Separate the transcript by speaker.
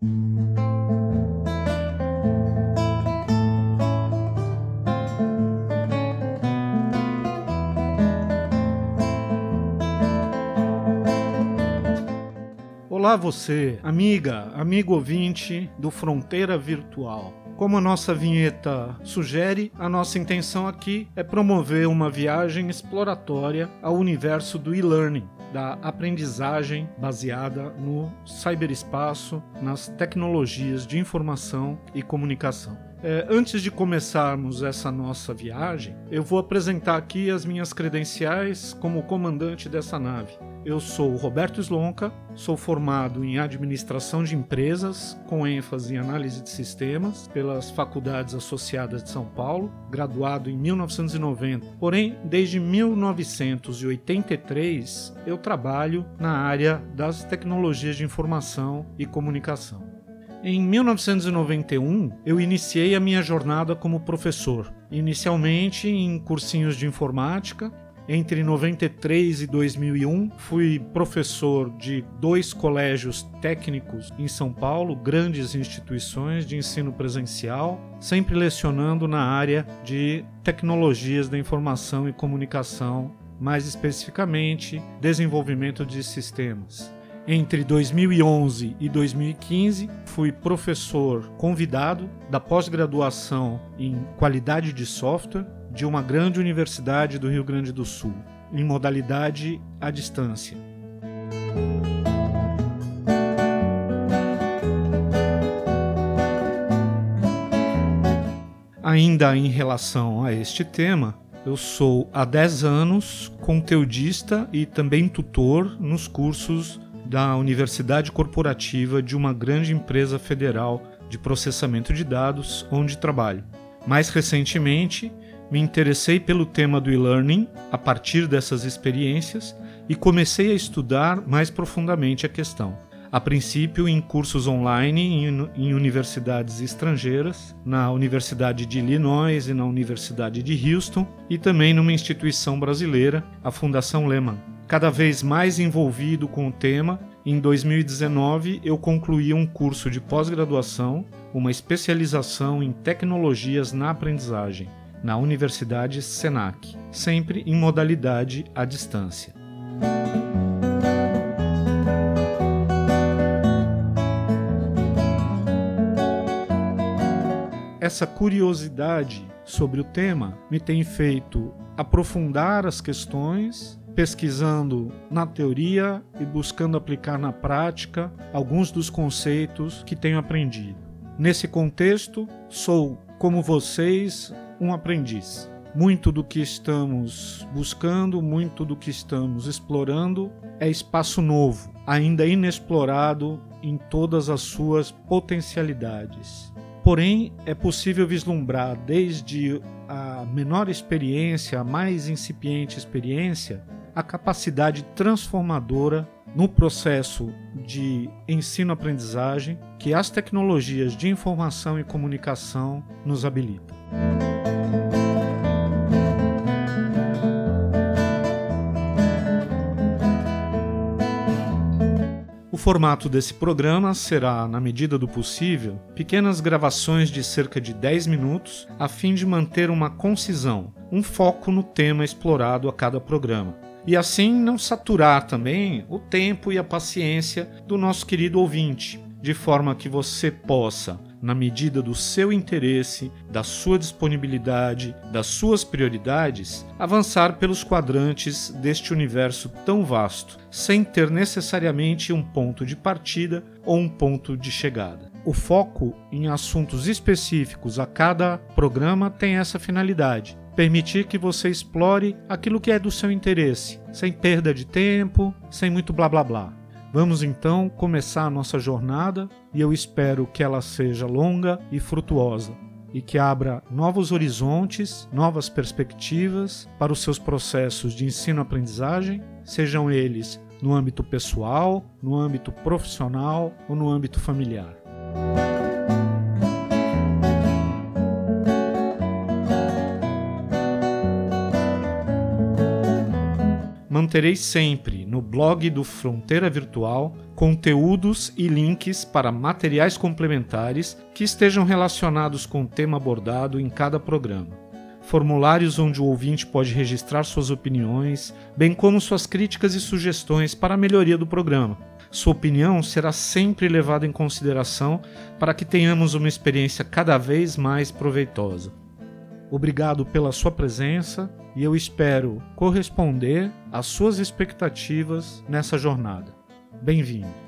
Speaker 1: Olá você, amiga, amigo ouvinte do Fronteira Virtual. Como a nossa vinheta sugere, a nossa intenção aqui é promover uma viagem exploratória ao universo do e-learning, da aprendizagem baseada no cyberespaço, nas tecnologias de informação e comunicação. É, antes de começarmos essa nossa viagem, eu vou apresentar aqui as minhas credenciais como comandante dessa nave. Eu sou Roberto Slonka, sou formado em administração de empresas, com ênfase em análise de sistemas, pelas faculdades associadas de São Paulo, graduado em 1990. Porém, desde 1983, eu trabalho na área das tecnologias de informação e comunicação. Em 1991, eu iniciei a minha jornada como professor, inicialmente em cursinhos de informática entre 93 e 2001, fui professor de dois colégios técnicos em São Paulo, grandes instituições de ensino presencial, sempre lecionando na área de tecnologias da informação e comunicação, mais especificamente desenvolvimento de sistemas. Entre 2011 e 2015, fui professor convidado da pós-graduação em qualidade de software de uma grande universidade do Rio Grande do Sul, em modalidade à distância. Ainda em relação a este tema, eu sou há 10 anos conteudista e também tutor nos cursos da Universidade Corporativa de uma grande empresa federal de processamento de dados onde trabalho. Mais recentemente, me interessei pelo tema do e-learning a partir dessas experiências e comecei a estudar mais profundamente a questão. A princípio, em cursos online em, universidades estrangeiras, na Universidade de Illinois e na Universidade de Houston, e também numa instituição brasileira, a Fundação Lehman. Cada vez mais envolvido com o tema, em 2019 eu concluí um curso de pós-graduação, uma especialização em tecnologias na aprendizagem na Universidade Senac, sempre em modalidade à distância. Essa curiosidade sobre o tema me tem feito aprofundar as questões, pesquisando na teoria e buscando aplicar na prática alguns dos conceitos que tenho aprendido. Nesse contexto, sou, como vocês, um aprendiz. Muito do que estamos buscando, muito do que estamos explorando é espaço novo, ainda inexplorado em todas as suas potencialidades. Porém, é possível vislumbrar desde a menor experiência, a mais incipiente experiência, a capacidade transformadora no processo de ensino-aprendizagem que as tecnologias de informação e comunicação nos habilitam. O formato desse programa será, na medida do possível, pequenas gravações de cerca de 10 minutos, a fim de manter uma concisão, um foco no tema explorado a cada programa. E assim não saturar também o tempo e a paciência do nosso querido ouvinte, de forma que você possa na medida do seu interesse, da sua disponibilidade, das suas prioridades, avançar pelos quadrantes deste universo tão vasto, sem ter necessariamente um ponto de partida ou um ponto de chegada. O foco em assuntos específicos a cada programa tem essa finalidade permitir que você explore aquilo que é do seu interesse, sem perda de tempo, sem muito blá blá blá. Vamos então começar a nossa jornada e eu espero que ela seja longa e frutuosa e que abra novos horizontes, novas perspectivas para os seus processos de ensino-aprendizagem, sejam eles no âmbito pessoal, no âmbito profissional ou no âmbito familiar. Manterei sempre no blog do Fronteira Virtual conteúdos e links para materiais complementares que estejam relacionados com o tema abordado em cada programa. Formulários onde o ouvinte pode registrar suas opiniões, bem como suas críticas e sugestões para a melhoria do programa. Sua opinião será sempre levada em consideração para que tenhamos uma experiência cada vez mais proveitosa. Obrigado pela sua presença e eu espero corresponder às suas expectativas nessa jornada. Bem-vindo!